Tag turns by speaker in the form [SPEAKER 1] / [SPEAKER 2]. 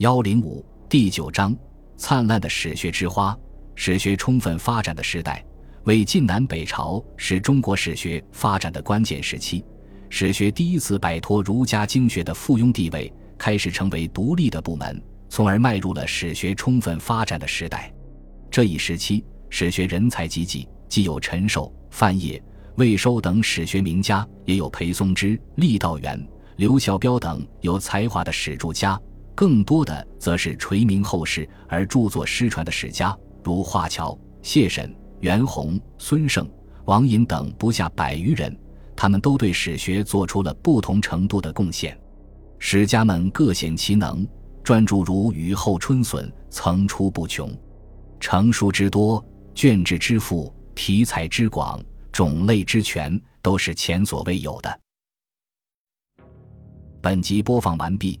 [SPEAKER 1] 幺零五第九章：灿烂的史学之花，史学充分发展的时代，为晋南北朝是中国史学发展的关键时期。史学第一次摆脱儒家经学的附庸地位，开始成为独立的部门，从而迈入了史学充分发展的时代。这一时期，史学人才济济，既有陈寿、范晔、魏收等史学名家，也有裴松之、郦道元、刘孝标等有才华的史著家。更多的则是垂名后世而著作失传的史家，如华侨、谢沈、袁弘、孙胜、王寅等不下百余人，他们都对史学做出了不同程度的贡献。史家们各显其能，专著如雨后春笋，层出不穷，成书之多，卷帙之富，题材之广，种类之全，都是前所未有的。本集播放完毕。